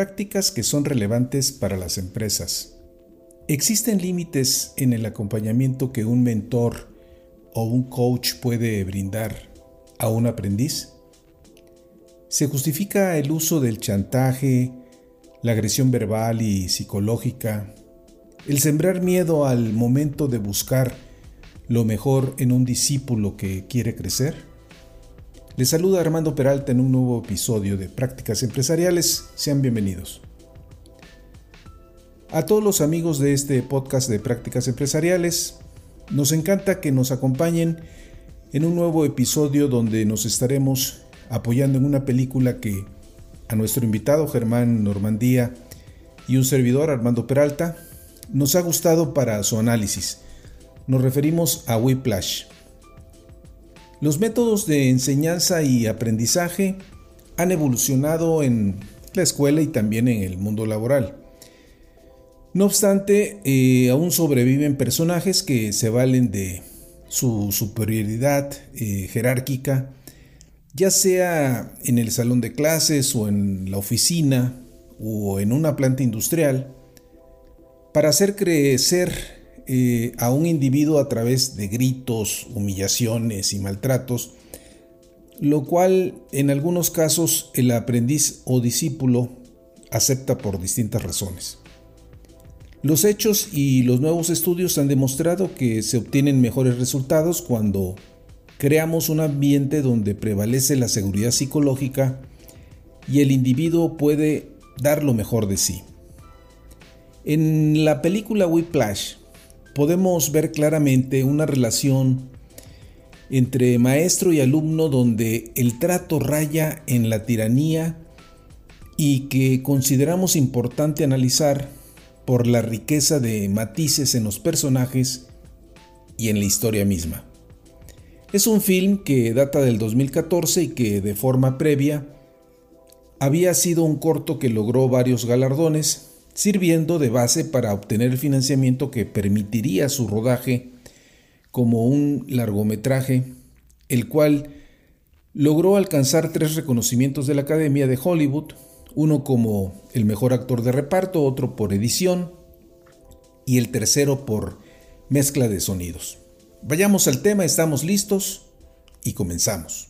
Prácticas que son relevantes para las empresas. ¿Existen límites en el acompañamiento que un mentor o un coach puede brindar a un aprendiz? ¿Se justifica el uso del chantaje, la agresión verbal y psicológica, el sembrar miedo al momento de buscar lo mejor en un discípulo que quiere crecer? Les saluda Armando Peralta en un nuevo episodio de Prácticas Empresariales. Sean bienvenidos. A todos los amigos de este podcast de Prácticas Empresariales, nos encanta que nos acompañen en un nuevo episodio donde nos estaremos apoyando en una película que a nuestro invitado Germán Normandía y un servidor Armando Peralta nos ha gustado para su análisis. Nos referimos a Whiplash. Los métodos de enseñanza y aprendizaje han evolucionado en la escuela y también en el mundo laboral. No obstante, eh, aún sobreviven personajes que se valen de su superioridad eh, jerárquica, ya sea en el salón de clases o en la oficina o en una planta industrial, para hacer crecer eh, a un individuo a través de gritos, humillaciones y maltratos, lo cual en algunos casos el aprendiz o discípulo acepta por distintas razones. Los hechos y los nuevos estudios han demostrado que se obtienen mejores resultados cuando creamos un ambiente donde prevalece la seguridad psicológica y el individuo puede dar lo mejor de sí. En la película Whiplash podemos ver claramente una relación entre maestro y alumno donde el trato raya en la tiranía y que consideramos importante analizar por la riqueza de matices en los personajes y en la historia misma. Es un film que data del 2014 y que de forma previa había sido un corto que logró varios galardones, sirviendo de base para obtener el financiamiento que permitiría su rodaje como un largometraje, el cual logró alcanzar tres reconocimientos de la Academia de Hollywood, uno como el mejor actor de reparto, otro por edición y el tercero por mezcla de sonidos. Vayamos al tema, estamos listos y comenzamos.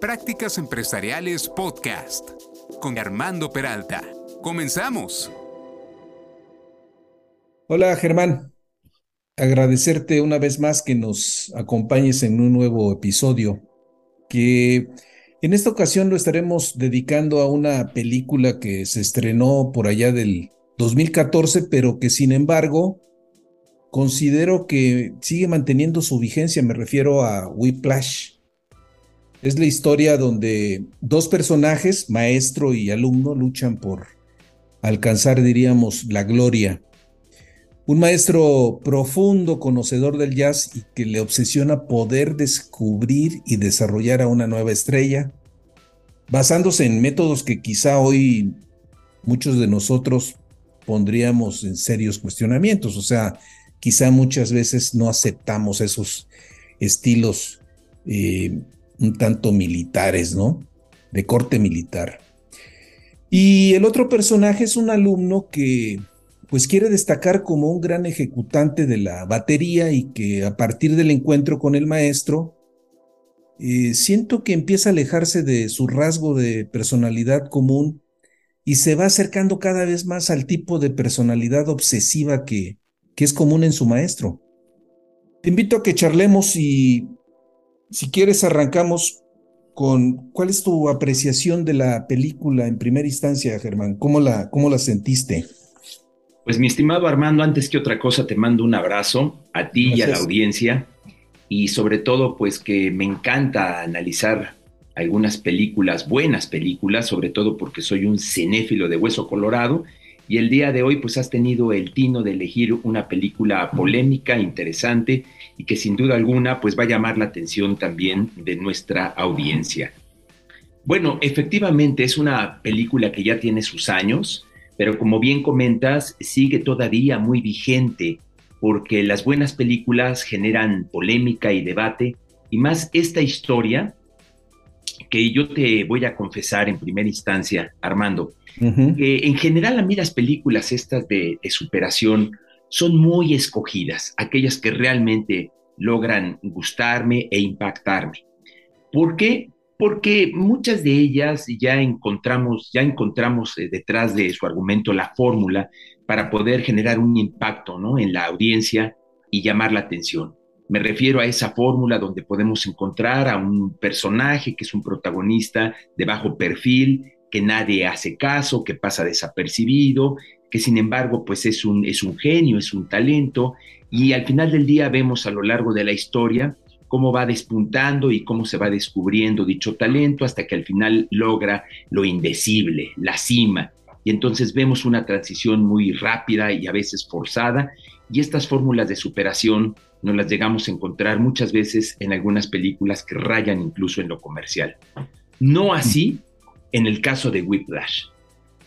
Prácticas Empresariales Podcast con Armando Peralta. Comenzamos. Hola Germán, agradecerte una vez más que nos acompañes en un nuevo episodio que en esta ocasión lo estaremos dedicando a una película que se estrenó por allá del 2014, pero que sin embargo considero que sigue manteniendo su vigencia, me refiero a Whiplash es la historia donde dos personajes, maestro y alumno, luchan por alcanzar, diríamos, la gloria. Un maestro profundo, conocedor del jazz y que le obsesiona poder descubrir y desarrollar a una nueva estrella, basándose en métodos que quizá hoy muchos de nosotros pondríamos en serios cuestionamientos. O sea, quizá muchas veces no aceptamos esos estilos eh, un tanto militares, ¿no? De corte militar. Y el otro personaje es un alumno que pues quiere destacar como un gran ejecutante de la batería y que a partir del encuentro con el maestro, eh, siento que empieza a alejarse de su rasgo de personalidad común y se va acercando cada vez más al tipo de personalidad obsesiva que, que es común en su maestro. Te invito a que charlemos y si quieres, arrancamos con cuál es tu apreciación de la película en primera instancia, Germán. ¿Cómo la, cómo la sentiste? Pues mi estimado Armando, antes que otra cosa te mando un abrazo a ti y a la audiencia y sobre todo pues que me encanta analizar algunas películas, buenas películas, sobre todo porque soy un cinéfilo de hueso colorado y el día de hoy pues has tenido el tino de elegir una película polémica, interesante y que sin duda alguna pues va a llamar la atención también de nuestra audiencia. Bueno, efectivamente es una película que ya tiene sus años, pero como bien comentas, sigue todavía muy vigente porque las buenas películas generan polémica y debate y más esta historia que yo te voy a confesar en primera instancia, Armando, en general a mí las películas estas de, superación son muy escogidas, aquellas que realmente logran gustarme e impactarme. ¿Por qué? Porque muchas de ellas ya encontramos, ya encontramos eh, detrás de su argumento la fórmula para poder generar un impacto ¿no? en la audiencia y llamar la atención. Me refiero a esa fórmula donde podemos encontrar a un personaje que es un protagonista de bajo perfil, que nadie hace caso, que pasa desapercibido, que sin embargo pues es un, es un genio, es un talento, y al final del día vemos a lo largo de la historia cómo va despuntando y cómo se va descubriendo dicho talento hasta que al final logra lo indecible, la cima. Y entonces vemos una transición muy rápida y a veces forzada, y estas fórmulas de superación nos las llegamos a encontrar muchas veces en algunas películas que rayan incluso en lo comercial. No así en el caso de Whiplash.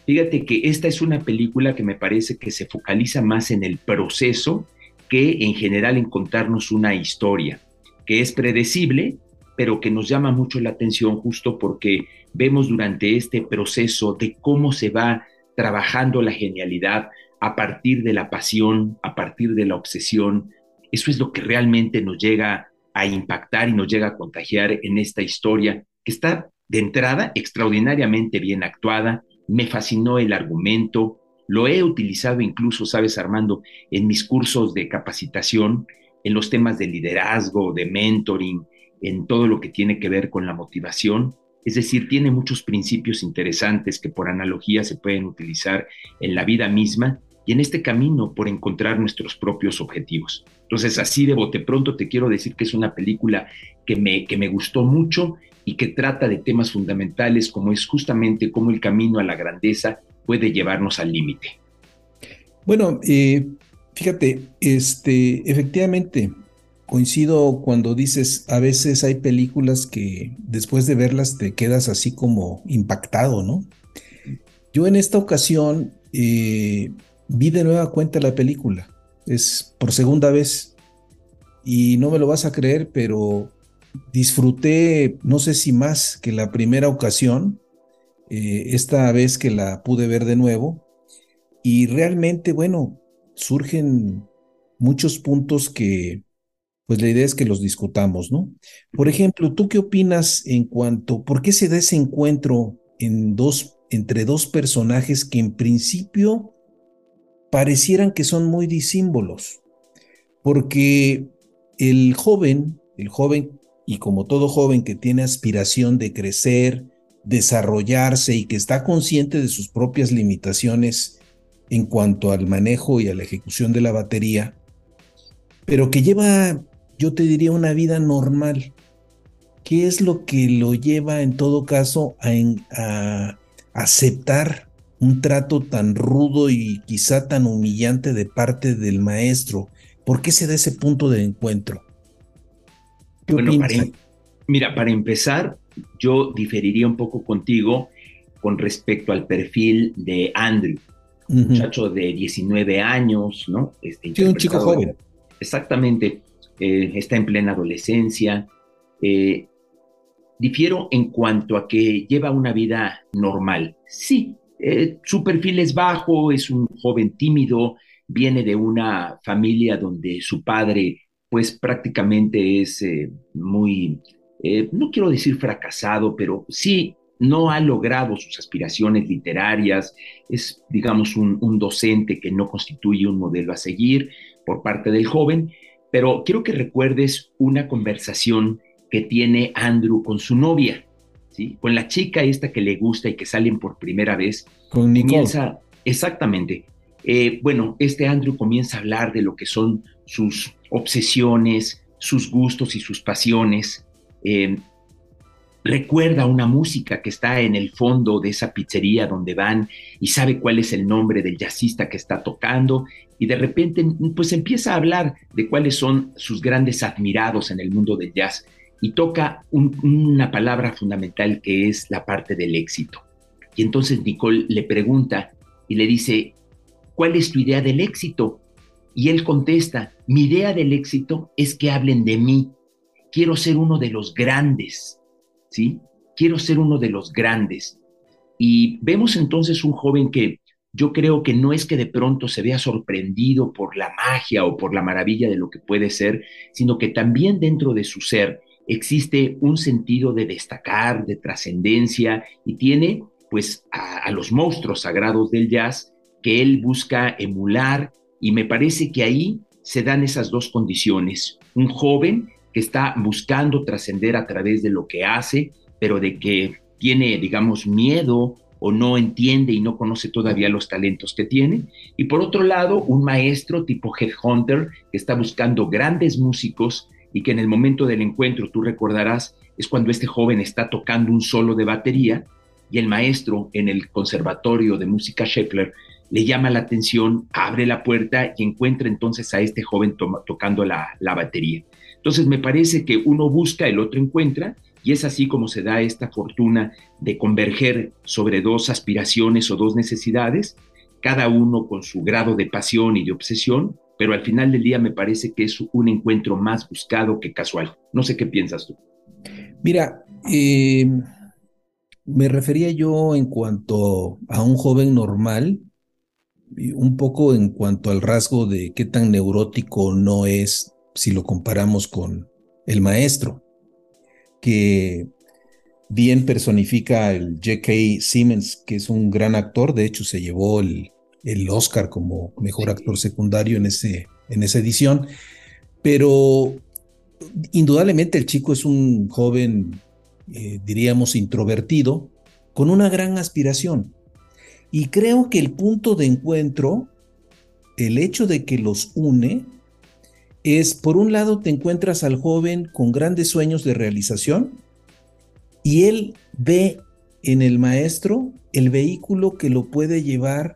Fíjate que esta es una película que me parece que se focaliza más en el proceso que en general en contarnos una historia, que es predecible, pero que nos llama mucho la atención justo porque vemos durante este proceso de cómo se va trabajando la genialidad a partir de la pasión, a partir de la obsesión. Eso es lo que realmente nos llega a impactar y nos llega a contagiar en esta historia que está de entrada, extraordinariamente bien actuada, me fascinó el argumento, lo he utilizado incluso, sabes Armando, en mis cursos de capacitación, en los temas de liderazgo, de mentoring, en todo lo que tiene que ver con la motivación. Es decir, tiene muchos principios interesantes que por analogía se pueden utilizar en la vida misma y en este camino por encontrar nuestros propios objetivos. Entonces, así de bote pronto te quiero decir que es una película que me, que me gustó mucho y que trata de temas fundamentales como es justamente cómo el camino a la grandeza puede llevarnos al límite. Bueno, eh, fíjate, este, efectivamente, coincido cuando dices, a veces hay películas que después de verlas te quedas así como impactado, ¿no? Yo en esta ocasión eh, vi de nueva cuenta la película, es por segunda vez, y no me lo vas a creer, pero disfruté, no sé si más que la primera ocasión, eh, esta vez que la pude ver de nuevo, y realmente, bueno, surgen muchos puntos que, pues la idea es que los discutamos, ¿no? Por ejemplo, ¿tú qué opinas en cuanto, por qué se da ese encuentro en dos, entre dos personajes que en principio parecieran que son muy disímbolos? Porque el joven, el joven y como todo joven que tiene aspiración de crecer, desarrollarse y que está consciente de sus propias limitaciones en cuanto al manejo y a la ejecución de la batería, pero que lleva, yo te diría, una vida normal. ¿Qué es lo que lo lleva en todo caso a, a aceptar un trato tan rudo y quizá tan humillante de parte del maestro? ¿Por qué se da ese punto de encuentro? Bueno, em, mira, para empezar, yo diferiría un poco contigo con respecto al perfil de Andrew, un muchacho de 19 años, ¿no? Este, sí, un chico joven. Exactamente, eh, está en plena adolescencia. Eh, difiero en cuanto a que lleva una vida normal. Sí, eh, su perfil es bajo, es un joven tímido, viene de una familia donde su padre pues prácticamente es eh, muy, eh, no quiero decir fracasado, pero sí no ha logrado sus aspiraciones literarias, es, digamos, un, un, docente que no constituye un modelo a seguir por parte del joven, pero quiero que recuerdes una conversación que tiene Andrew con su novia. ¿sí? Con la chica esta que le gusta y que salen por primera vez. Con Nicole. Comienza, exactamente. Eh, bueno, este Andrew comienza a hablar de lo que son sus obsesiones, sus gustos y sus pasiones. Eh, recuerda una música que está en el fondo de esa pizzería donde van y sabe cuál es el nombre del jazzista que está tocando y de repente pues empieza a hablar de cuáles son sus grandes admirados en el mundo del jazz y toca una palabra fundamental que es la parte del éxito. Y entonces Nicole le pregunta y le dice, ¿cuál es tu idea del éxito? Y él contesta, mi idea del éxito es que hablen de mí. Quiero ser uno de los grandes, ¿sí? Quiero ser uno de los grandes. Y vemos entonces un joven que yo creo que no es que de pronto se vea sorprendido por la magia o por la maravilla de lo que puede ser, sino que también dentro de su ser existe un sentido de destacar, de trascendencia y tiene pues a, a, los monstruos sagrados del jazz que él busca emular y me parece que ahí se dan esas dos condiciones. Un joven que está buscando trascender a través de lo que hace, pero de que tiene, digamos, miedo o no entiende y no conoce todavía los talentos que tiene. Y por otro lado, un maestro tipo Headhunter que está buscando grandes músicos y que en el momento del encuentro, tú recordarás, es cuando este joven está tocando un solo de batería y el maestro en el Conservatorio de Música Sheckler le llama la atención, abre la puerta y encuentra entonces a este joven tocando la, la batería. Entonces me parece que uno busca, el otro encuentra, y es así como se da esta fortuna de converger sobre dos aspiraciones o dos necesidades, cada uno con su grado de pasión y de obsesión, pero al final del día me parece que es un encuentro más buscado que casual. No sé qué piensas tú. Mira, eh, me refería yo en cuanto a un joven normal, un poco en cuanto al rasgo de qué tan neurótico no es si lo comparamos con el maestro, que bien personifica el J.K. Simmons, que es un gran actor, de hecho se llevó el, el Oscar como mejor actor secundario en, ese, en esa edición, pero indudablemente el chico es un joven, eh, diríamos, introvertido, con una gran aspiración. Y creo que el punto de encuentro, el hecho de que los une, es, por un lado, te encuentras al joven con grandes sueños de realización y él ve en el maestro el vehículo que lo puede llevar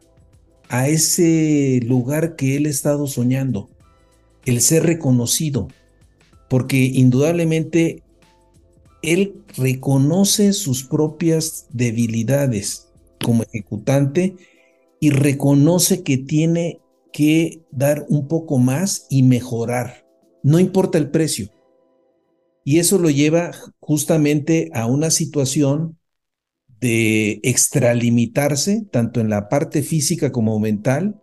a ese lugar que él ha estado soñando, el ser reconocido, porque indudablemente él reconoce sus propias debilidades como ejecutante y reconoce que tiene que dar un poco más y mejorar, no importa el precio. Y eso lo lleva justamente a una situación de extralimitarse, tanto en la parte física como mental,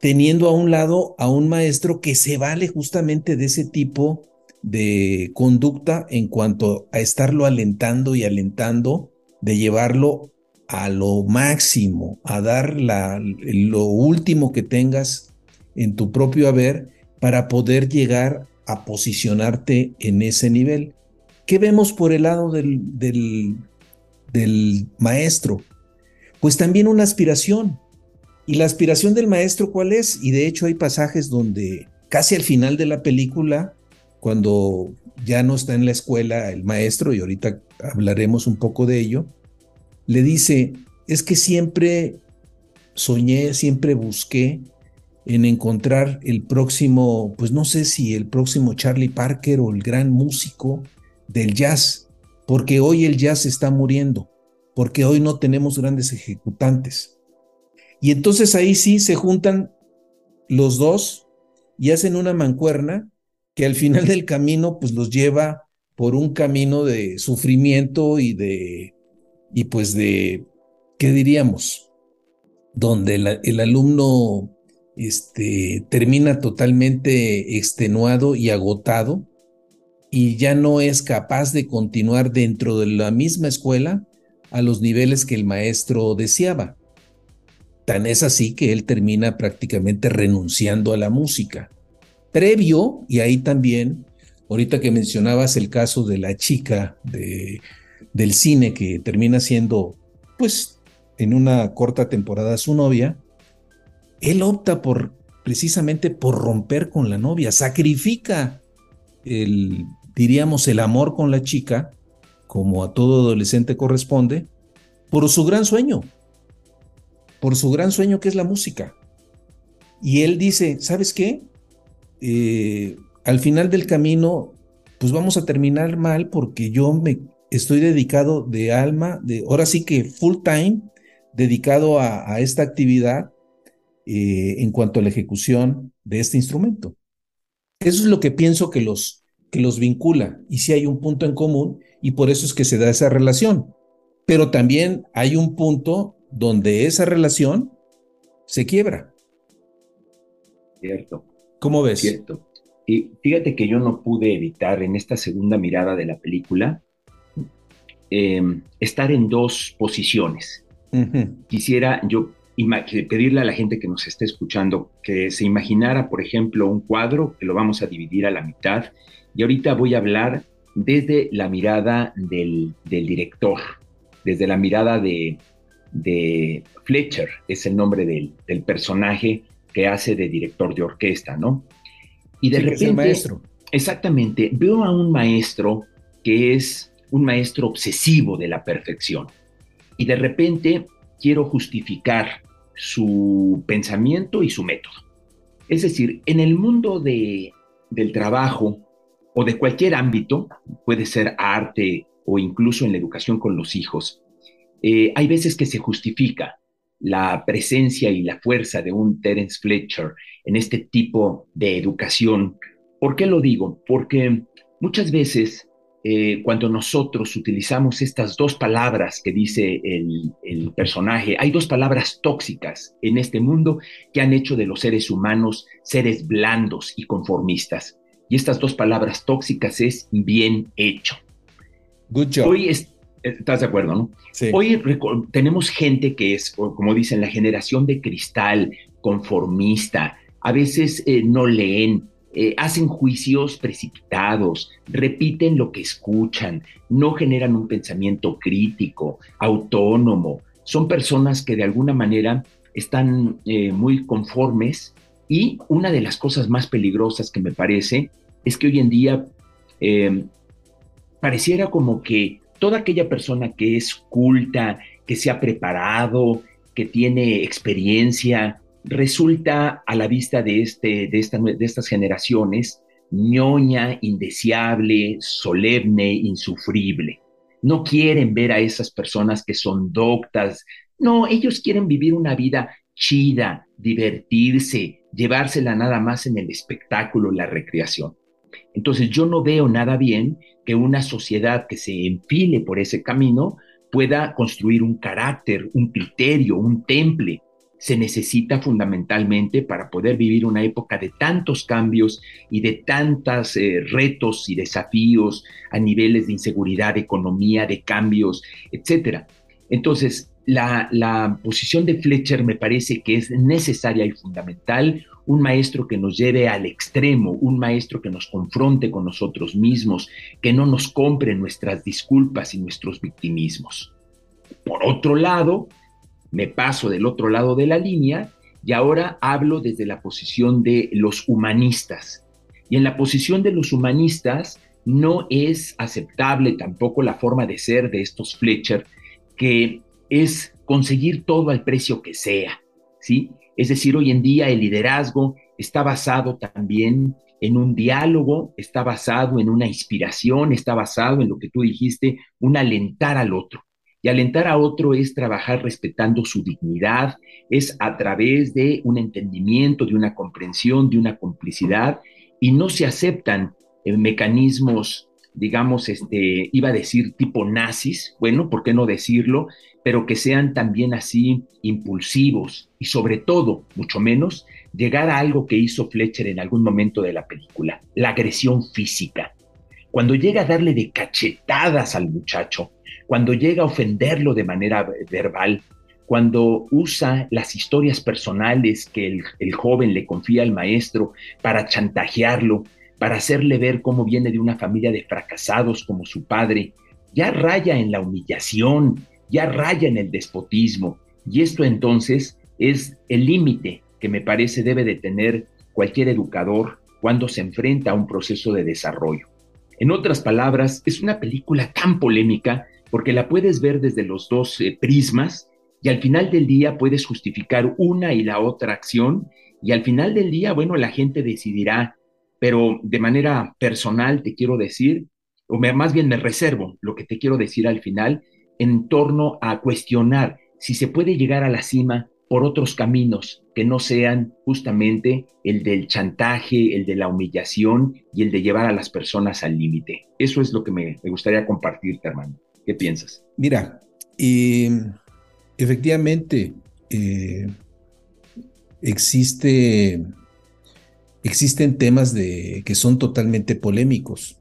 teniendo a un lado a un maestro que se vale justamente de ese tipo de conducta en cuanto a estarlo alentando y alentando, de llevarlo a lo máximo, a dar la, lo último que tengas en tu propio haber para poder llegar a posicionarte en ese nivel. ¿Qué vemos por el lado del, del, del maestro? Pues también una aspiración. ¿Y la aspiración del maestro cuál es? Y de hecho hay pasajes donde casi al final de la película, cuando ya no está en la escuela el maestro, y ahorita hablaremos un poco de ello, le dice, es que siempre soñé, siempre busqué en encontrar el próximo, pues no sé si el próximo Charlie Parker o el gran músico del jazz, porque hoy el jazz está muriendo, porque hoy no tenemos grandes ejecutantes. Y entonces ahí sí se juntan los dos y hacen una mancuerna que al final del camino pues los lleva por un camino de sufrimiento y de, y pues de, ¿qué diríamos? Donde el alumno este, termina totalmente extenuado y agotado y ya no es capaz de continuar dentro de la misma escuela a los niveles que el maestro deseaba. Tan es así que él termina prácticamente renunciando a la música. Previo, y ahí también, ahorita que mencionabas el caso de la chica de, del cine que termina siendo, pues, en una corta temporada su novia, él opta por precisamente por romper con la novia, sacrifica el, diríamos, el amor con la chica, como a todo adolescente corresponde, por su gran sueño, por su gran sueño que es la música. Y él dice, ¿sabes qué? Eh, al final del camino, pues vamos a terminar mal porque yo me estoy dedicado de alma, de ahora sí que full time, dedicado a, esta actividad eh, en cuanto a la ejecución de este instrumento. Eso es lo que pienso que los, que los vincula y si hay un punto en común y por eso es que se da esa relación. Pero también hay un punto donde esa relación se quiebra. Cierto. ¿Cómo ves? Cierto. Y fíjate que yo no pude evitar en esta segunda mirada de la película em, estar en dos posiciones. Quisiera yo pedirle a la gente que nos esté escuchando que se imaginara, por ejemplo, un cuadro que lo vamos a dividir a la mitad. Y ahorita voy a hablar desde la mirada del, director, desde la mirada de, Fletcher, es el nombre del, del personaje que hace de director de orquesta, ¿no? Y de repente, maestro. exactamente, veo a un maestro que es un maestro obsesivo de la perfección. Y de repente quiero justificar su pensamiento y su método. Es decir, en el mundo de, del trabajo o de cualquier ámbito, puede ser arte o incluso en la educación con los hijos, eh, hay veces que se justifica la presencia y la fuerza de un Terence Fletcher en este tipo de educación. ¿Por qué lo digo? Porque muchas veces eh, cuando nosotros utilizamos estas dos palabras que dice el, el, personaje, hay dos palabras tóxicas en este mundo que han hecho de los seres humanos seres blandos y conformistas. Y estas dos palabras tóxicas es bien hecho. Good job. Hoy es, ¿Estás de acuerdo, no? Hoy tenemos gente que es, como dicen, la generación de cristal, conformista, a veces eh, no leen, eh, hacen juicios precipitados, repiten lo que escuchan, no generan un pensamiento crítico, autónomo. Son personas que de alguna manera están eh, muy conformes y una de las cosas más peligrosas que me parece es que hoy en día pareciera como que toda aquella persona que es culta, que se ha preparado, que tiene experiencia, resulta a la vista de, este, de, de estas generaciones ñoña, indeseable, solemne, insufrible. No quieren ver a esas personas que son doctas. No, ellos quieren vivir una vida chida, divertirse, llevársela nada más en el espectáculo, la recreación. Entonces yo no veo nada bien que una sociedad que se enfile por ese camino pueda construir un carácter, un criterio, un temple. Se necesita fundamentalmente para poder vivir una época de tantos cambios y de tantos eh, retos y desafíos a niveles de inseguridad, de economía, de cambios, etc. Entonces, la, la posición de Fletcher me parece que es necesaria y fundamental un maestro que nos lleve al extremo, un maestro que nos confronte con nosotros mismos, que no nos compre nuestras disculpas y nuestros victimismos. Por otro lado, me paso del otro lado de la línea y ahora hablo desde la posición de los humanistas. Y en la posición de los humanistas no es aceptable tampoco la forma de ser de estos Fletcher, que es conseguir todo al precio que sea, ¿sí? Es decir, hoy en día el liderazgo está basado también en un diálogo, está basado en una inspiración, está basado en lo que tú dijiste, un alentar al otro. Y alentar a otro es trabajar respetando su dignidad, es a través de un entendimiento, de una comprensión, de una complicidad, y no se aceptan eh, mecanismos, digamos, este, iba a decir tipo nazis, bueno, ¿por qué no decirlo? pero que sean también así impulsivos y sobre todo, mucho menos, llegar a algo que hizo Fletcher en algún momento de la película, la agresión física. Cuando llega a darle de cachetadas al muchacho, cuando llega a ofenderlo de manera verbal, cuando usa las historias personales que el, el, joven le confía al maestro para chantajearlo, para hacerle ver cómo viene de una familia de fracasados como su padre ya raya en la humillación, ya raya en el despotismo. Y esto entonces es el límite que me parece debe de tener cualquier educador cuando se enfrenta a un proceso de desarrollo. En otras palabras, es una película tan polémica porque la puedes ver desde los dos eh, prismas y al final del día puedes justificar una y la otra acción y al final del día, bueno, la gente decidirá, pero de manera personal te quiero decir, o más bien me reservo lo que te quiero decir al final en torno a cuestionar si se puede llegar a la cima por otros caminos que no sean justamente el del chantaje, el de la humillación y el de llevar a las personas al límite. Eso es lo que me, gustaría compartirte, hermano. ¿Qué piensas? Mira, efectivamente eh, existe, existen temas de, que son totalmente polémicos.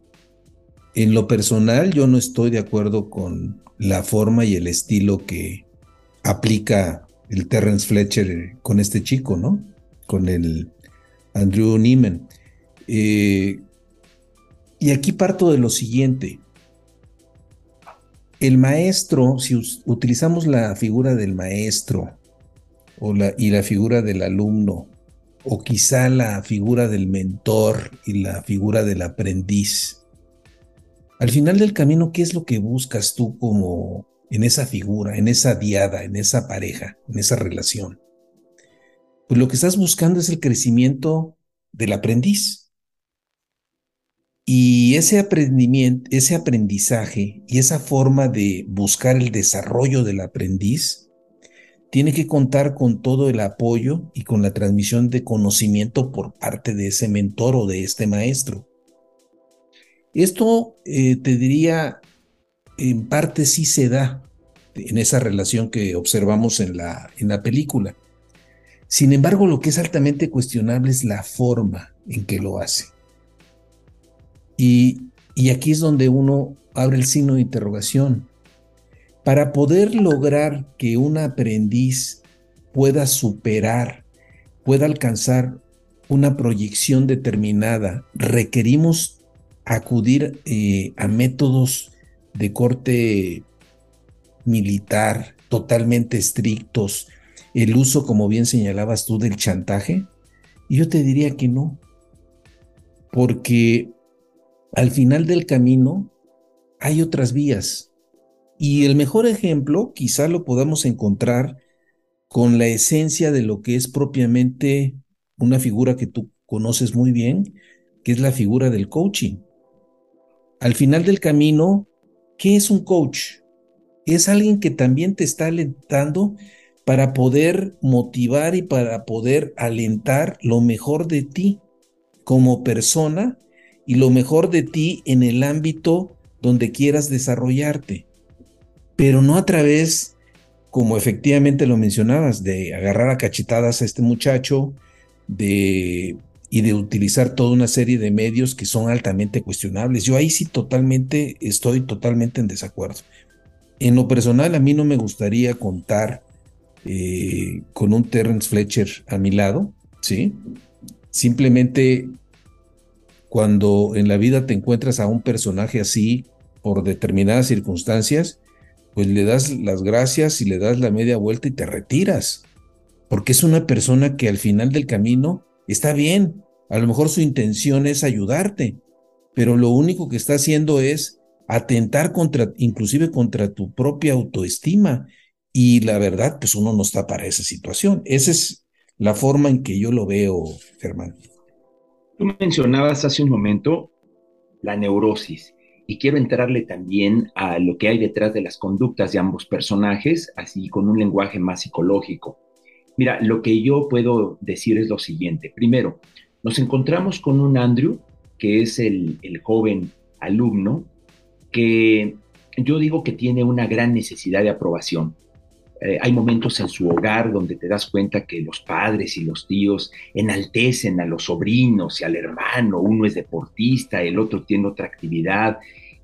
En lo personal, yo no estoy de acuerdo con la forma y el estilo que aplica el Terrence Fletcher con este chico, ¿no? Con el Andrew Neiman. Eh, y aquí parto de lo siguiente. El maestro, si utilizamos la figura del maestro y la figura del alumno, o quizá la figura del mentor y la figura del aprendiz, al final del camino, ¿qué es lo que buscas tú como en esa figura, en esa diada, en esa pareja, en esa relación? Pues lo que estás buscando es el crecimiento del aprendiz. Y ese aprendimiento, ese aprendizaje y esa forma de buscar el desarrollo del aprendiz tiene que contar con todo el apoyo y con la transmisión de conocimiento por parte de ese mentor o de este maestro. Esto eh, te diría, en parte sí se da en esa relación que observamos en la, en la película. Sin embargo, lo que es altamente cuestionable es la forma en que lo hace. Y, y aquí es donde uno abre el signo de interrogación. Para poder lograr que un aprendiz pueda superar, pueda alcanzar una proyección determinada, requerimos acudir eh, a métodos de corte militar totalmente estrictos, el uso, como bien señalabas tú, del chantaje? yo te diría que no, porque al final del camino hay otras vías. Y el mejor ejemplo quizá lo podamos encontrar con la esencia de lo que es propiamente una figura que tú conoces muy bien, que es la figura del coaching. Al final del camino, ¿qué es un coach? Es alguien que también te está alentando para poder motivar y para poder alentar lo mejor de ti como persona y lo mejor de ti en el ámbito donde quieras desarrollarte. Pero no a través, como efectivamente lo mencionabas, de agarrar a cachetadas a este muchacho, de y de utilizar toda una serie de medios que son altamente cuestionables. Yo ahí sí totalmente estoy totalmente en desacuerdo. En lo personal, a mí no me gustaría contar eh, con un Terrence Fletcher a mi lado, ¿sí? Simplemente cuando en la vida te encuentras a un personaje así por determinadas circunstancias, pues le das las gracias y le das la media vuelta y te retiras. Porque es una persona que al final del camino está bien, a lo mejor su intención es ayudarte, pero lo único que está haciendo es atentar contra, inclusive contra tu propia autoestima. Y la verdad, pues uno no está para esa situación. Esa es la forma en que yo lo veo, Germán. Tú mencionabas hace un momento la neurosis y quiero entrarle también a lo que hay detrás de las conductas de ambos personajes, así con un lenguaje más psicológico. Mira, lo que yo puedo decir es lo siguiente. Primero, nos encontramos con un Andrew, que es el, joven alumno, que yo digo que tiene una gran necesidad de aprobación. Eh, hay momentos en su hogar donde te das cuenta que los padres y los tíos enaltecen a los sobrinos y al hermano, uno es deportista, el otro tiene otra actividad,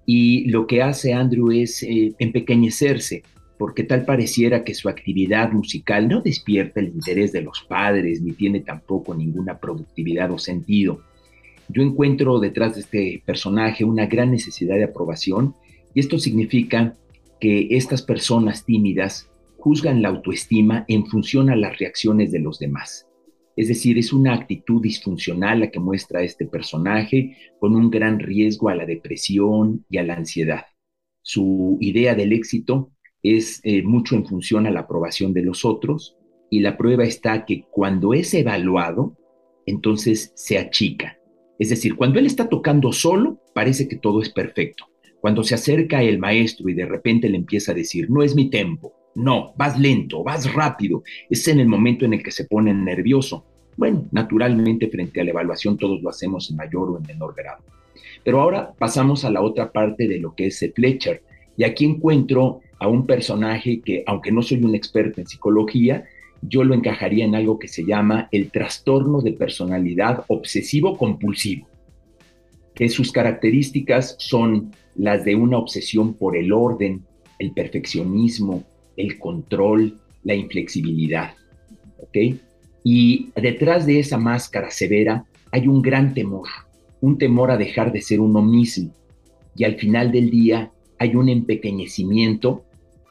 y lo que hace Andrew es eh, empequeñecerse, porque tal pareciera que su actividad musical no despierta el interés de los padres ni tiene tampoco ninguna productividad o sentido. Yo encuentro detrás de este personaje una gran necesidad de aprobación Y esto significa que estas personas tímidas juzgan la autoestima en función a las reacciones de los demás. Es decir, es una actitud disfuncional la que muestra este personaje con un gran riesgo a la depresión y a la ansiedad. Su idea del éxito es eh, mucho en función a la aprobación de los otros y la prueba está que cuando es evaluado, entonces se achica. Es decir, cuando él está tocando solo, parece que todo es perfecto. Cuando se acerca el maestro y de repente le empieza a decir, no es mi tempo, no, vas lento, vas rápido, es en el momento en el que se pone nervioso. Bueno, naturalmente frente a la evaluación todos lo hacemos en mayor o en menor grado. Pero ahora pasamos a la otra parte de lo que es Fletcher. Y aquí encuentro a un personaje que, aunque no soy un experto en psicología, yo lo encajaría en algo que se llama el trastorno de personalidad obsesivo-compulsivo, que sus características son las de una obsesión por el orden, el perfeccionismo, el control, la inflexibilidad. ¿Ok? Y detrás de esa máscara severa hay un gran temor, un temor a dejar de ser uno mismo. Y al final del día hay un empequeñecimiento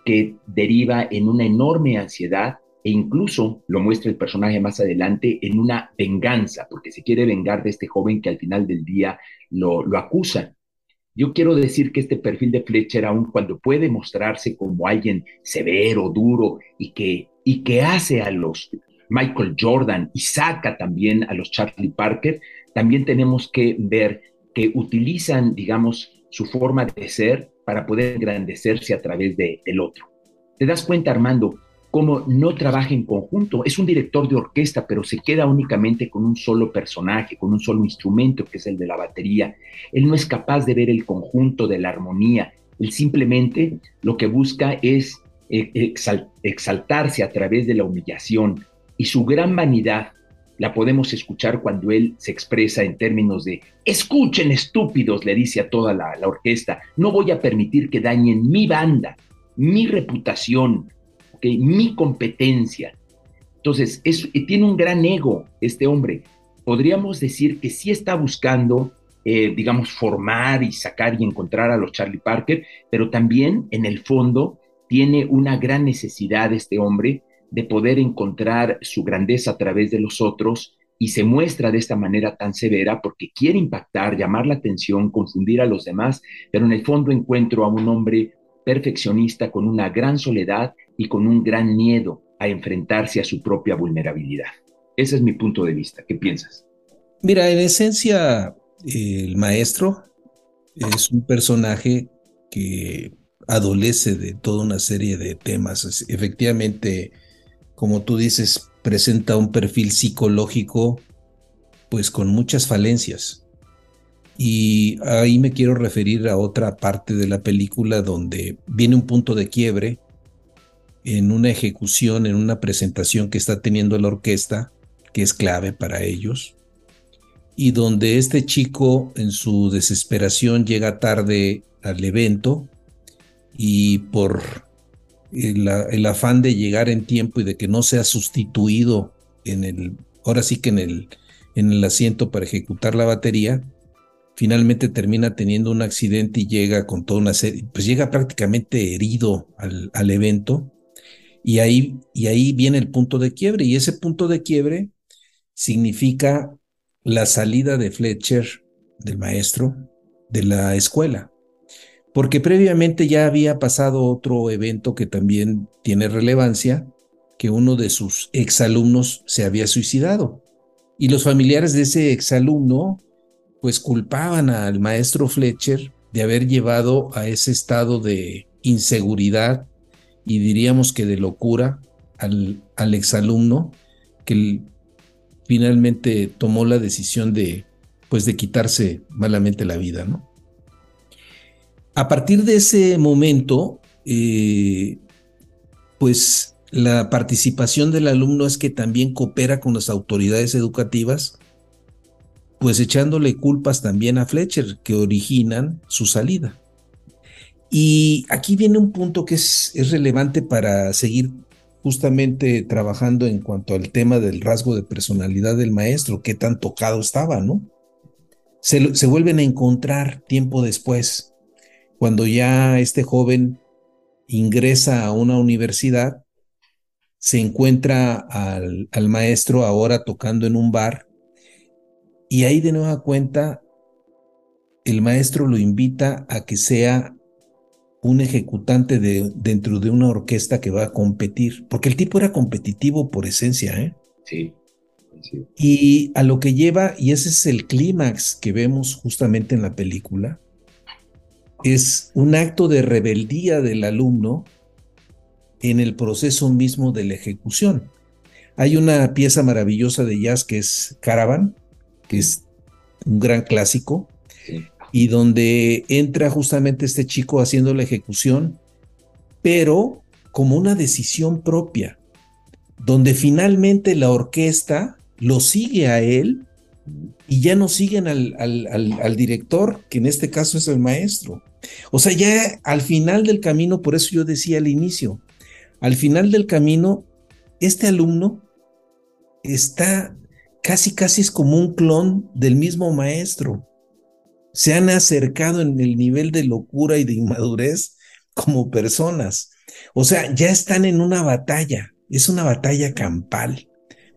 que deriva en una enorme ansiedad e incluso lo muestra el personaje más adelante en una venganza, porque se quiere vengar de este joven que al final del día lo acusa. Yo quiero decir que este perfil de Fletcher, aun cuando puede mostrarse como alguien severo, duro y que, y que hace a los Michael Jordan y saca también a los Charlie Parker, también tenemos que ver que utilizan, digamos, su forma de ser para poder engrandecerse a través de, del otro. ¿Te das cuenta, Armando, cómo no trabaja en conjunto? Es un director de orquesta, pero se queda únicamente con un solo personaje, con un solo instrumento, que es el de la batería. Él no es capaz de ver el conjunto de la armonía. Él simplemente lo que busca es eh, exaltarse a través de la humillación. Y su gran vanidad la podemos escuchar cuando él se expresa en términos de, escuchen estúpidos, le dice a toda la, orquesta, no voy a permitir que dañen mi banda, mi reputación, mi competencia. Entonces, es, tiene un gran ego este hombre. Podríamos decir que sí está buscando, eh, digamos, formar y sacar y encontrar a los Charlie Parker, pero también en el fondo tiene una gran necesidad este hombre de poder encontrar su grandeza a través de los otros y se muestra de esta manera tan severa porque quiere impactar, llamar la atención, confundir a los demás, pero en el fondo encuentro a un hombre perfeccionista con una gran soledad y con un gran miedo a enfrentarse a su propia vulnerabilidad. Ese es mi punto de vista. ¿Qué piensas? Mira, en esencia, el maestro es un personaje que adolece de toda una serie de temas. Efectivamente, como tú dices, presenta un perfil psicológico pues con muchas falencias. Y ahí me quiero referir a otra parte de la película donde viene un punto de quiebre en una ejecución, en una presentación que está teniendo la orquesta, que es clave para ellos, y donde este chico en su desesperación llega tarde al evento y por el, afán de llegar en tiempo y de que no sea sustituido en el, ahora sí que en el, en el asiento para ejecutar la batería, finalmente termina teniendo un accidente y llega con toda una serie, pues llega prácticamente herido al, al evento y ahí, y ahí viene el punto de quiebre y ese punto de quiebre significa la salida de Fletcher, del maestro, de la escuela porque previamente ya había pasado otro evento que también tiene relevancia, que uno de sus exalumnos se había suicidado. Y los familiares de ese exalumno pues culpaban al maestro Fletcher de haber llevado a ese estado de inseguridad y diríamos que de locura al, al exalumno que finalmente tomó la decisión de pues de quitarse malamente la vida, ¿no? A partir de ese momento, eh, pues la participación del alumno es que también coopera con las autoridades educativas, pues echándole culpas también a Fletcher que originan su salida. Y aquí viene un punto que es, es relevante para seguir justamente trabajando en cuanto al tema del rasgo de personalidad del maestro, qué tan tocado estaba, ¿no? Se, se vuelven a encontrar tiempo después cuando ya este joven ingresa a una universidad, se encuentra al, al maestro ahora tocando en un bar y ahí de nueva cuenta el maestro lo invita a que sea un ejecutante de, dentro de una orquesta que va a competir, porque el tipo era competitivo por esencia, ¿eh? Sí. Y a lo que lleva, y ese es el clímax que vemos justamente en la película, es un acto de rebeldía del alumno en el proceso mismo de la ejecución. Hay una pieza maravillosa de jazz que es Caravan, que es un gran clásico, y donde entra justamente este chico haciendo la ejecución, pero como una decisión propia, donde finalmente la orquesta lo sigue a él y ya no siguen al, director, que en este caso es el maestro. O sea, ya al final del camino, por eso yo decía al inicio, al final del camino, este alumno está casi, casi es como un clon del mismo maestro. Se han acercado en el nivel de locura y de inmadurez como personas. O sea, ya están en una batalla, es una batalla campal,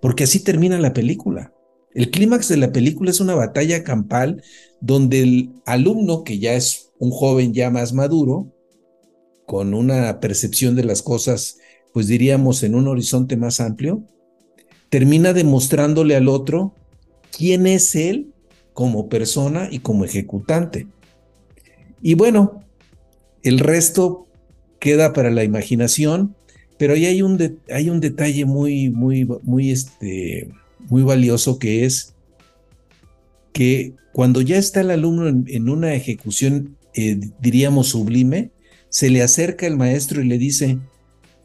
porque así termina la película. El clímax de la película es una batalla campal donde el alumno, que ya es un joven ya más maduro, con una percepción de las cosas, pues diríamos en un horizonte más amplio, termina demostrándole al otro quién es él como persona y como ejecutante. Y bueno, el resto queda para la imaginación, pero ahí hay un, hay un detalle muy, muy, muy, este, muy valioso que es que cuando ya está el alumno en, una ejecución, eh, diríamos, sublime, se le acerca el maestro y le dice,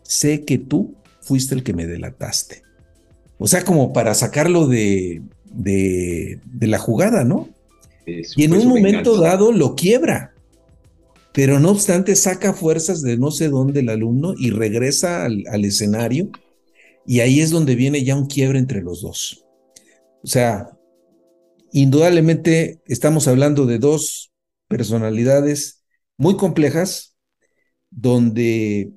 sé que tú fuiste el que me delataste. O sea, como para sacarlo de, de, la jugada, ¿no? y en un momento dado lo quiebra. Pero no obstante, saca fuerzas de no sé dónde el alumno y regresa al, al escenario. Y ahí es donde viene ya un quiebre entre los dos. O sea, indudablemente estamos hablando de dos personalidades muy complejas donde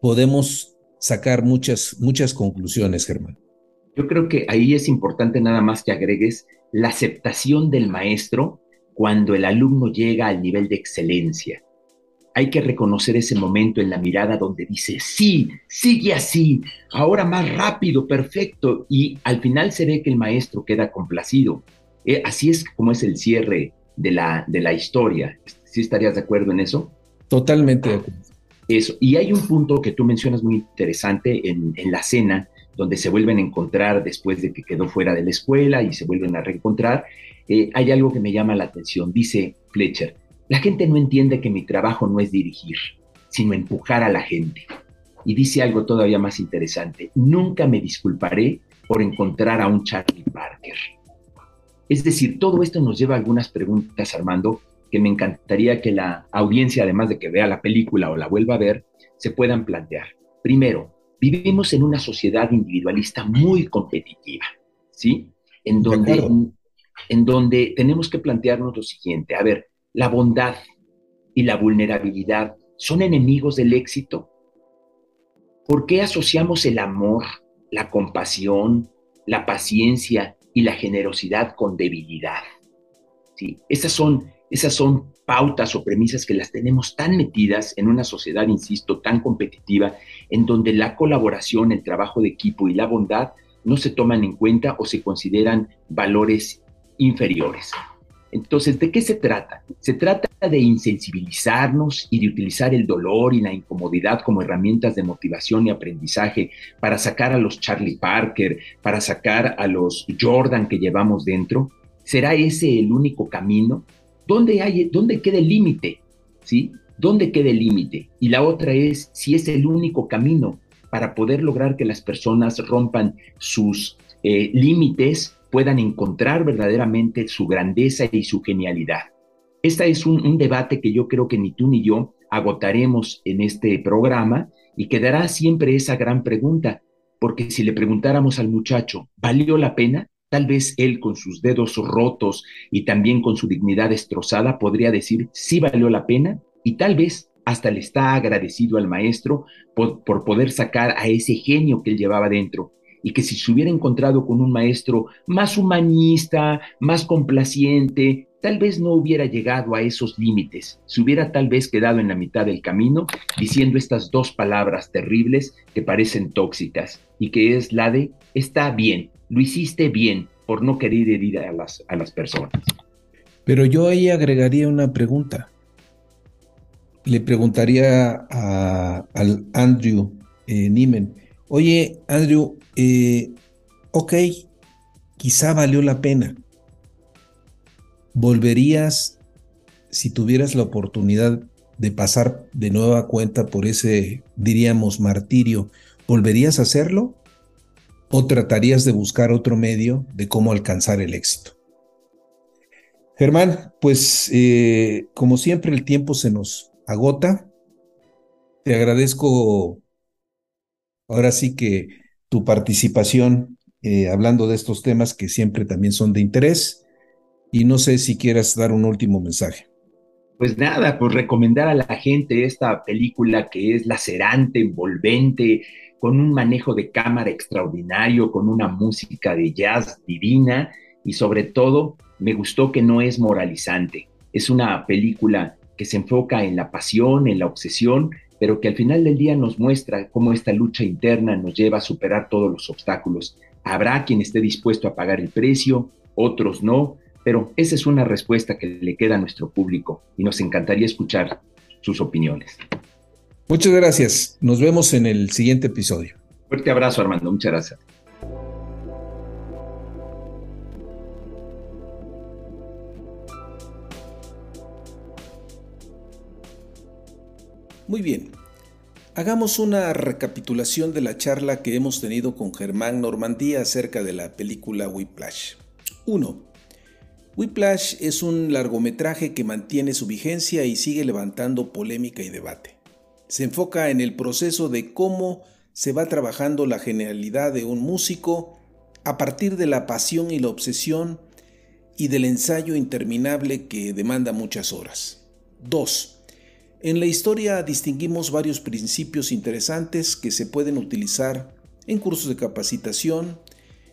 podemos sacar muchas, muchas conclusiones, Germán. Yo creo que ahí es importante nada más que agregues la aceptación del maestro cuando el alumno llega al nivel de excelencia. Hay que reconocer ese momento en la mirada donde dice, sí, sigue así, ahora más rápido, perfecto, y al final se ve que el maestro queda complacido. Eh, así es como es el cierre de la, de la historia. ¿Sí estarías de acuerdo en eso? Totalmente. Eso. Y hay un punto que tú mencionas muy interesante en, en la cena, donde se vuelven a encontrar después de que quedó fuera de la escuela y se vuelven a reencontrar, eh, hay algo que me llama la atención. Dice Fletcher, la gente no entiende que mi trabajo no es dirigir, sino empujar a la gente. Y dice algo todavía más interesante, nunca me disculparé por encontrar a un Charlie Parker. Es decir, todo esto nos lleva a algunas preguntas, Armando, que me encantaría que la audiencia, además de que vea la película o la vuelva a ver, se puedan plantear. Primero, vivimos en una sociedad individualista muy competitiva, ¿sí? En donde, en donde tenemos que plantearnos lo siguiente, a ver, la bondad y la vulnerabilidad son enemigos del éxito. ¿Por qué asociamos el amor, la compasión, la paciencia y la generosidad con debilidad? ¿Sí? Esas son esas son pautas o premisas que las tenemos tan metidas en una sociedad, insisto, tan competitiva, en donde la colaboración, el trabajo de equipo y la bondad no se toman en cuenta o se consideran valores inferiores. Entonces, ¿de qué se trata? Se trata de insensibilizarnos y de utilizar el dolor y la incomodidad como herramientas de motivación y aprendizaje para sacar a los Charlie Parker, para sacar a los Jordan que llevamos dentro. ¿Será ese el único camino? ¿Dónde, hay, dónde queda el límite? ¿Sí? ¿Dónde queda el límite? Y la otra es si es el único camino para poder lograr que las personas rompan sus eh, límites, puedan encontrar verdaderamente su grandeza y su genialidad. Este es un, un debate que yo creo que ni tú ni yo agotaremos en este programa y quedará siempre esa gran pregunta, porque si le preguntáramos al muchacho, ¿valió la pena? Tal vez él con sus dedos rotos y también con su dignidad destrozada podría decir, sí valió la pena y tal vez hasta le está agradecido al maestro por, por poder sacar a ese genio que él llevaba dentro y que si se hubiera encontrado con un maestro más humanista, más complaciente, tal vez no hubiera llegado a esos límites, se hubiera tal vez quedado en la mitad del camino diciendo estas dos palabras terribles que parecen tóxicas y que es la de está bien, lo hiciste bien por no querer herir a las, a las personas. Pero yo ahí agregaría una pregunta. Le preguntaría a, al Andrew eh, Niemen, oye Andrew, eh, ok, quizá valió la pena. ¿Volverías, si tuvieras la oportunidad de pasar de nueva cuenta por ese, diríamos, martirio, ¿volverías a hacerlo? ¿O tratarías de buscar otro medio de cómo alcanzar el éxito? Germán, pues eh, como siempre el tiempo se nos agota. Te agradezco ahora sí que tu participación eh, hablando de estos temas que siempre también son de interés. Y no sé si quieras dar un último mensaje. Pues nada, pues recomendar a la gente esta película que es lacerante, envolvente, con un manejo de cámara extraordinario, con una música de jazz divina y sobre todo me gustó que no es moralizante. Es una película que se enfoca en la pasión, en la obsesión, pero que al final del día nos muestra cómo esta lucha interna nos lleva a superar todos los obstáculos. Habrá quien esté dispuesto a pagar el precio, otros no, pero esa es una respuesta que le queda a nuestro público y nos encantaría escuchar sus opiniones. Muchas gracias. Nos vemos en el siguiente episodio. Fuerte abrazo, Armando. Muchas gracias. Muy bien. Hagamos una recapitulación de la charla que hemos tenido con Germán Normandía acerca de la película Whiplash. 1. Whiplash es un largometraje que mantiene su vigencia y sigue levantando polémica y debate. Se enfoca en el proceso de cómo se va trabajando la genialidad de un músico a partir de la pasión y la obsesión y del ensayo interminable que demanda muchas horas. 2 en la historia distinguimos varios principios interesantes que se pueden utilizar en cursos de capacitación,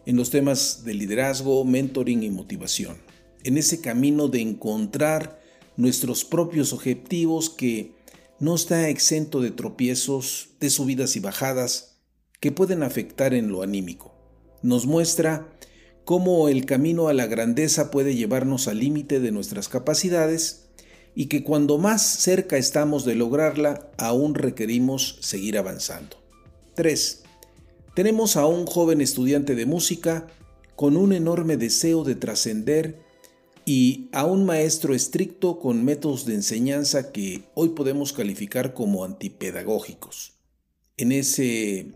en los temas de liderazgo, mentoring y motivación. En ese camino de encontrar nuestros propios objetivos que no está exento de tropiezos, de subidas y bajadas que pueden afectar en lo anímico. Nos muestra cómo el camino a la grandeza puede llevarnos al límite de nuestras capacidades y que cuando más cerca estamos de lograrla, aún requerimos seguir avanzando. 3. Tenemos a un joven estudiante de música con un enorme deseo de trascender y a un maestro estricto con métodos de enseñanza que hoy podemos calificar como antipedagógicos. En ese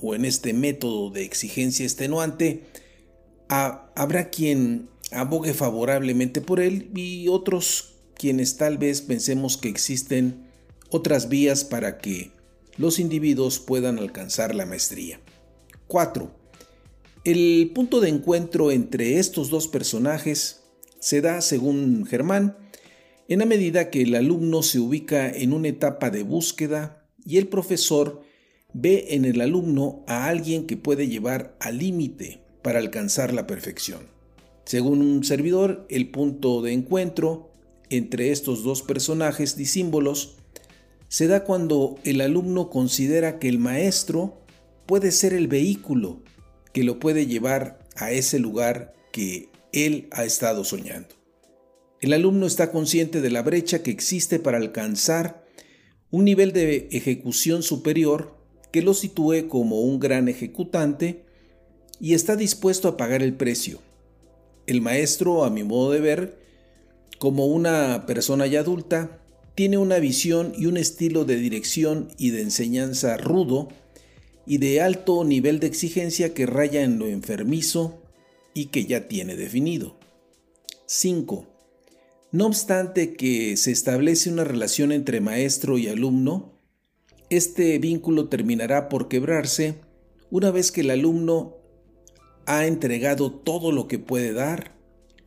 o en este método de exigencia extenuante, habrá quien abogue favorablemente por él y otros quienes tal vez pensemos que existen otras vías para que los individuos puedan alcanzar la maestría. 4. El punto de encuentro entre estos dos personajes se da, según Germán, en la medida que el alumno se ubica en una etapa de búsqueda y el profesor ve en el alumno a alguien que puede llevar al límite para alcanzar la perfección. Según un servidor, el punto de encuentro entre estos dos personajes disímbolos se da cuando el alumno considera que el maestro puede ser el vehículo que lo puede llevar a ese lugar que él ha estado soñando. El alumno está consciente de la brecha que existe para alcanzar un nivel de ejecución superior que lo sitúe como un gran ejecutante y está dispuesto a pagar el precio. El maestro, a mi modo de ver, como una persona ya adulta, tiene una visión y un estilo de dirección y de enseñanza rudo y de alto nivel de exigencia que raya en lo enfermizo y que ya tiene definido. 5. No obstante que se establece una relación entre maestro y alumno, este vínculo terminará por quebrarse una vez que el alumno ha entregado todo lo que puede dar,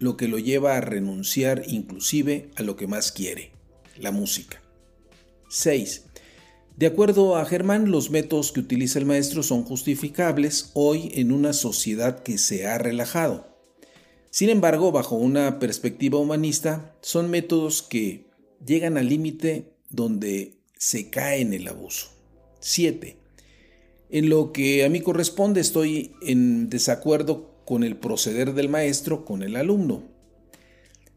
lo que lo lleva a renunciar inclusive a lo que más quiere, la música. 6. De acuerdo a Germán, los métodos que utiliza el maestro son justificables hoy en una sociedad que se ha relajado. Sin embargo, bajo una perspectiva humanista, son métodos que llegan al límite donde se cae en el abuso. 7. En lo que a mí corresponde estoy en desacuerdo con el proceder del maestro con el alumno.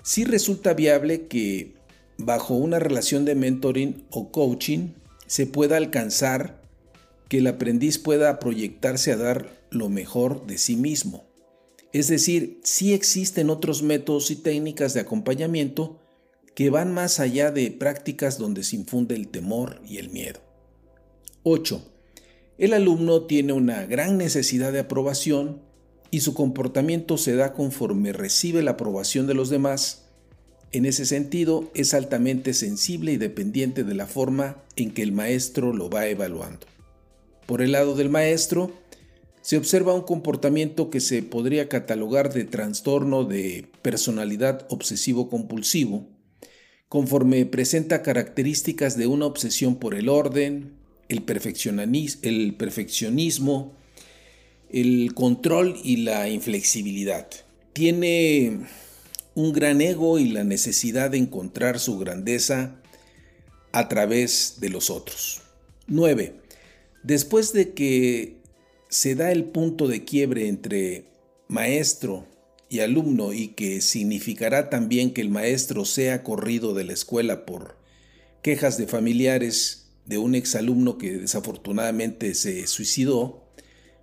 Sí resulta viable que bajo una relación de mentoring o coaching se pueda alcanzar que el aprendiz pueda proyectarse a dar lo mejor de sí mismo. Es decir, sí existen otros métodos y técnicas de acompañamiento que van más allá de prácticas donde se infunde el temor y el miedo. 8. El alumno tiene una gran necesidad de aprobación y su comportamiento se da conforme recibe la aprobación de los demás. En ese sentido, es altamente sensible y dependiente de la forma en que el maestro lo va evaluando. Por el lado del maestro, se observa un comportamiento que se podría catalogar de trastorno de personalidad obsesivo-compulsivo, conforme presenta características de una obsesión por el orden, el, perfeccionismo, el control y la inflexibilidad. Tiene un gran ego y la necesidad de encontrar su grandeza a través de los otros. 9. Después de que se da el punto de quiebre entre maestro y alumno y que significará también que el maestro sea corrido de la escuela por quejas de familiares de un exalumno que desafortunadamente se suicidó,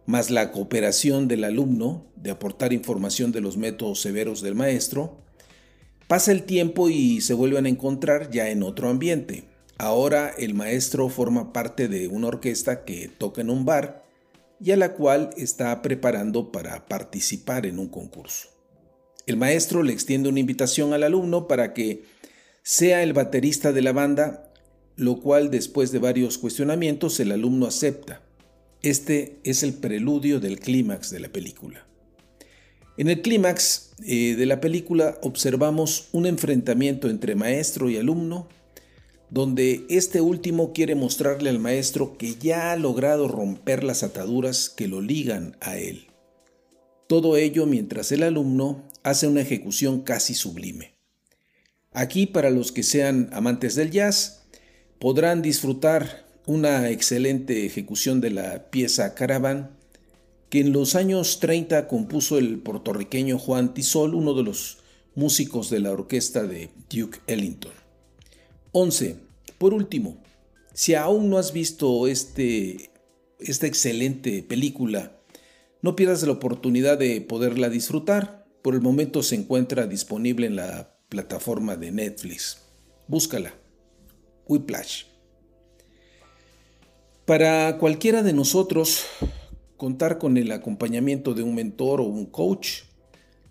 más la cooperación del alumno de aportar información de los métodos severos del maestro, pasa el tiempo y se vuelven a encontrar ya en otro ambiente. Ahora el maestro forma parte de una orquesta que toca en un bar y a la cual está preparando para participar en un concurso. El maestro le extiende una invitación al alumno para que sea el baterista de la banda, lo cual después de varios cuestionamientos el alumno acepta. Este es el preludio del clímax de la película. En el clímax eh, de la película observamos un enfrentamiento entre maestro y alumno donde este último quiere mostrarle al maestro que ya ha logrado romper las ataduras que lo ligan a él. Todo ello mientras el alumno hace una ejecución casi sublime. Aquí, para los que sean amantes del jazz, podrán disfrutar una excelente ejecución de la pieza Caravan, que en los años 30 compuso el puertorriqueño Juan Tisol, uno de los músicos de la orquesta de Duke Ellington. 11. Por último, si aún no has visto este, esta excelente película, no pierdas la oportunidad de poderla disfrutar. Por el momento se encuentra disponible en la plataforma de Netflix. Búscala. Whiplash. Para cualquiera de nosotros, contar con el acompañamiento de un mentor o un coach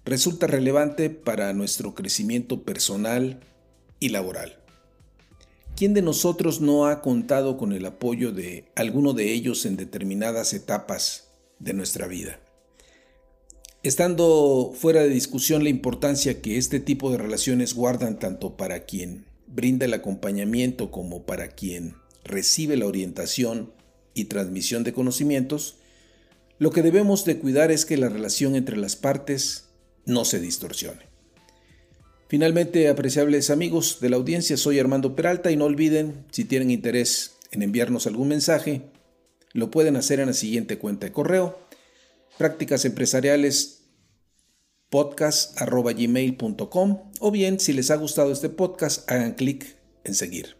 resulta relevante para nuestro crecimiento personal y laboral. ¿Quién de nosotros no ha contado con el apoyo de alguno de ellos en determinadas etapas de nuestra vida? Estando fuera de discusión la importancia que este tipo de relaciones guardan tanto para quien brinda el acompañamiento como para quien recibe la orientación y transmisión de conocimientos, lo que debemos de cuidar es que la relación entre las partes no se distorsione. Finalmente, apreciables amigos de la audiencia, soy Armando Peralta y no olviden, si tienen interés en enviarnos algún mensaje, lo pueden hacer en la siguiente cuenta de correo, prácticas empresariales o bien, si les ha gustado este podcast, hagan clic en seguir.